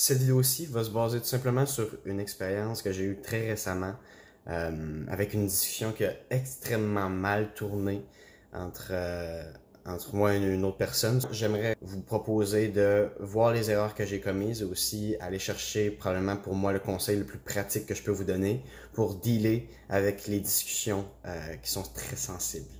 Cette vidéo-ci va se baser tout simplement sur une expérience que j'ai eue très récemment euh, avec une discussion qui a extrêmement mal tourné entre, euh, entre moi et une autre personne. J'aimerais vous proposer de voir les erreurs que j'ai commises et aussi aller chercher probablement pour moi le conseil le plus pratique que je peux vous donner pour dealer avec les discussions euh, qui sont très sensibles.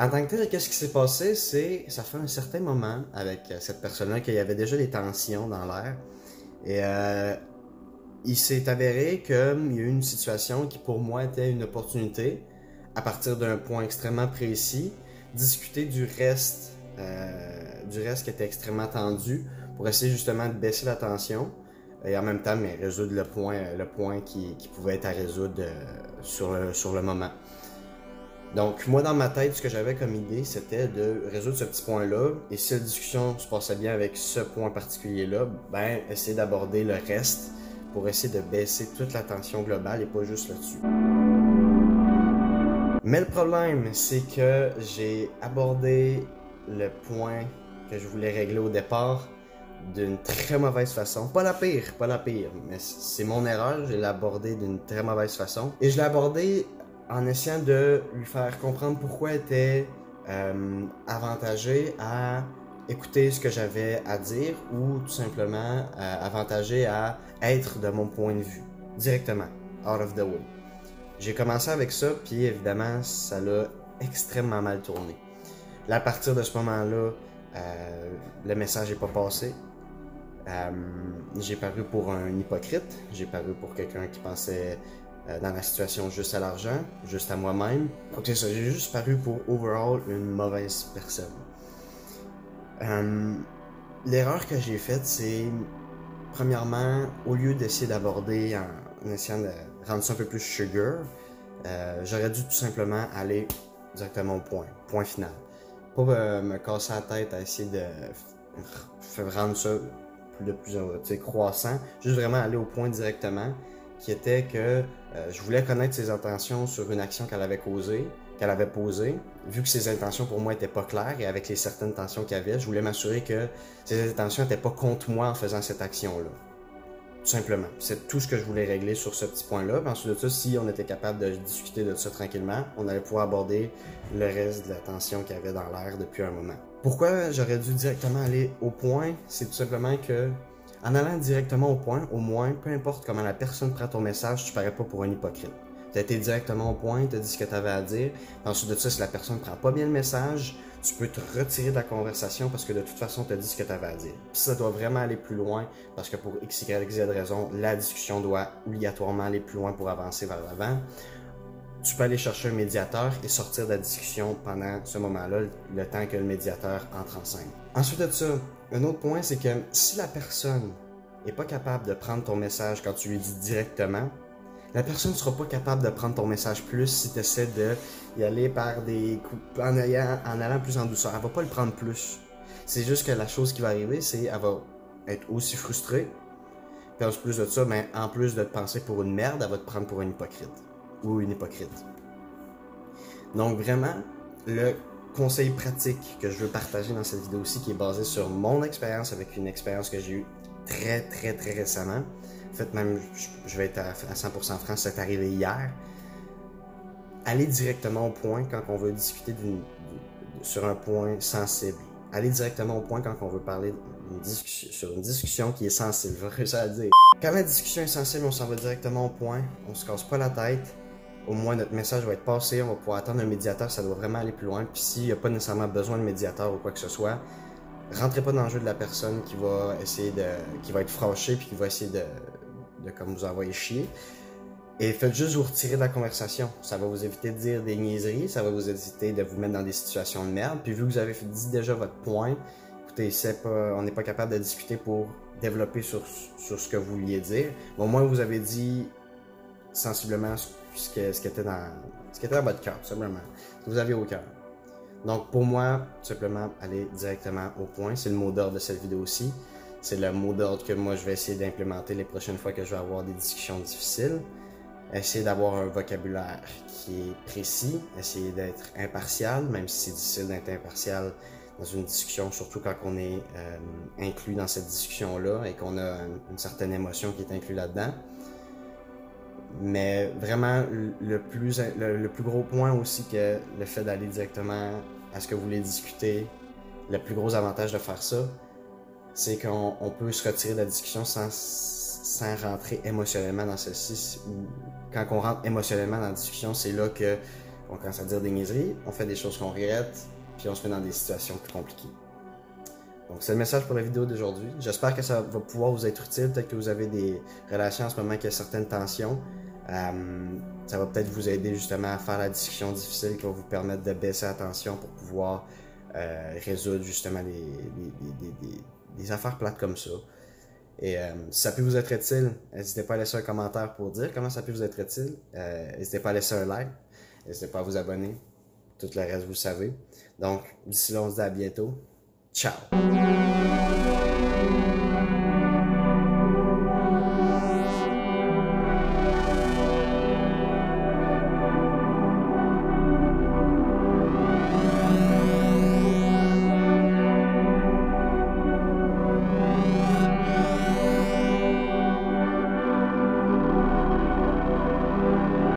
En tant que tel, qu'est-ce qui s'est passé? C'est, ça fait un certain moment avec euh, cette personne-là qu'il y avait déjà des tensions dans l'air. Et euh, il s'est avéré qu'il y a eu une situation qui pour moi était une opportunité, à partir d'un point extrêmement précis, discuter du reste, euh, du reste qui était extrêmement tendu, pour essayer justement de baisser la tension et en même temps mais résoudre le point, le point qui, pouvait être à résoudre sur le moment. Donc, moi, dans ma tête, ce que j'avais comme idée, c'était de résoudre ce petit point-là. Et si la discussion se passait bien avec ce point particulier-là, ben, essayer d'aborder le reste pour essayer de baisser toute la tension globale et pas juste là-dessus. Mais le problème, c'est que j'ai abordé le point que je voulais régler au départ d'une très mauvaise façon. Pas la pire, pas la pire, mais c'est mon erreur, je l'ai abordé d'une très mauvaise façon. Et je l'ai abordé en essayant de lui faire comprendre pourquoi elle était euh, à écouter ce que j'avais à dire ou tout simplement euh, à être de mon point de vue, directement, out of the way. J'ai commencé avec ça, puis évidemment, ça l'a extrêmement mal tourné. À partir de ce moment-là, euh, le message n'est pas passé. Euh, j'ai paru pour un hypocrite, j'ai paru pour quelqu'un qui pensait dans la situation juste à l'argent, juste à moi-même. Donc c'est ça, j'ai juste paru pour overall une mauvaise personne. Euh, l'erreur que j'ai faite, c'est premièrement, au lieu d'essayer d'aborder en, essayant de rendre ça un peu plus sugar, euh, j'aurais dû tout simplement aller directement au point, point final. Pas me casser la tête à essayer de rendre ça plus de plus croissant, juste vraiment aller au point directement qui était que euh, je voulais connaître ses intentions sur une action qu'elle avait causée, qu'elle avait posée. Vu que ses intentions pour moi étaient pas claires et avec les certaines tensions qu'il y avait, je voulais m'assurer que ses intentions n'étaient pas contre moi en faisant cette action-là. Tout simplement. C'est tout ce que je voulais régler sur ce petit point-là. Ensuite de ça, si on était capable de discuter de ça tranquillement, on allait pouvoir aborder le reste de la tension qu'il y avait dans l'air depuis un moment. Pourquoi j'aurais dû directement aller au point? C'est tout simplement que en allant directement au point, au moins, peu importe comment la personne prend ton message, tu parais pas pour un hypocrite. Tu as été directement au point, tu as dit ce que tu avais à dire. Ensuite de ça, si la personne prend pas bien le message, tu peux te retirer de la conversation parce que de toute façon, tu as dit ce que tu avais à dire. Puis ça doit vraiment aller plus loin parce que pour X, Y, Z raison, la discussion doit obligatoirement aller plus loin pour avancer vers l'avant. Tu peux aller chercher un médiateur et sortir de la discussion pendant ce moment-là, le temps que le médiateur entre en scène. Ensuite de ça, un autre point, c'est que si la personne n'est pas capable de prendre ton message quand tu lui dis directement, la personne ne sera pas capable de prendre ton message plus si tu essaies d'y aller par des coups, en, allant plus en douceur. Elle va pas le prendre plus. C'est juste que la chose qui va arriver, c'est qu'elle va être aussi frustrée. En plus de ça, ben, en plus de te penser pour une merde, elle va te prendre pour une hypocrite. Ou une hypocrite. Donc vraiment, le conseil pratique que je veux partager dans cette vidéo aussi, qui est basé sur mon expérience avec une expérience que j'ai eue très, très, très récemment. En fait, même, je vais être à 100% franc, c'est arrivé hier. Aller directement au point quand on veut discuter sur un point sensible. Aller directement au point quand on veut parler sur une discussion qui est sensible. Je vais à dire. Quand la discussion est sensible, on s'en va directement au point. On se casse pas la tête au moins notre message va être passé, on va pouvoir attendre un médiateur, ça doit vraiment aller plus loin. Puis s'il n'y a pas nécessairement besoin de médiateur ou quoi que ce soit, rentrez pas dans le jeu de la personne qui va essayer de. qui va être fâchée puis qui va essayer de, de comme vous envoyer chier. Et faites juste vous retirer de la conversation. Ça va vous éviter de dire des niaiseries, ça va vous éviter de vous mettre dans des situations de merde. Puis vu que vous avez dit déjà votre point, écoutez, c'est pas, on n'est pas capable de discuter pour développer sur, sur ce que vous vouliez dire. au moins vous avez dit sensiblement ce, que, ce, qui était dans, ce qui était dans votre cœur, simplement. Ce que vous avez au cœur. Donc, pour moi, tout simplement, aller directement au point. C'est le mot d'ordre de cette vidéo aussi. C'est le mot d'ordre que moi, je vais essayer d'implémenter les prochaines fois que je vais avoir des discussions difficiles. essayer d'avoir un vocabulaire qui est précis, essayer d'être impartial, même si c'est difficile d'être impartial dans une discussion, surtout quand on est euh, inclus dans cette discussion-là et qu'on a une, certaine émotion qui est inclue là-dedans. Mais vraiment, le plus, le, plus gros point aussi que le fait d'aller directement à ce que vous voulez discuter, le plus gros avantage de faire ça, c'est qu'on peut se retirer de la discussion sans, sans rentrer émotionnellement dans ceci. Quand on rentre émotionnellement dans la discussion, c'est là que on commence à dire des niaiseries, on fait des choses qu'on regrette, puis on se met dans des situations plus compliquées. Donc c'est le message pour la vidéo d'aujourd'hui. J'espère que ça va pouvoir vous être utile. Peut-être que vous avez des relations en ce moment qui a certaines tensions. Euh, ça va peut-être vous aider justement à faire la discussion difficile qui va vous permettre de baisser la tension pour pouvoir euh, résoudre justement des, affaires plates comme ça. Et euh, si ça peut vous être utile, n'hésitez pas à laisser un commentaire pour dire comment ça peut vous être utile. n'hésitez pas à laisser un like. N'hésitez pas à vous abonner. Tout le reste, vous le savez. Donc, d'ici là, on se dit à bientôt. Ciao!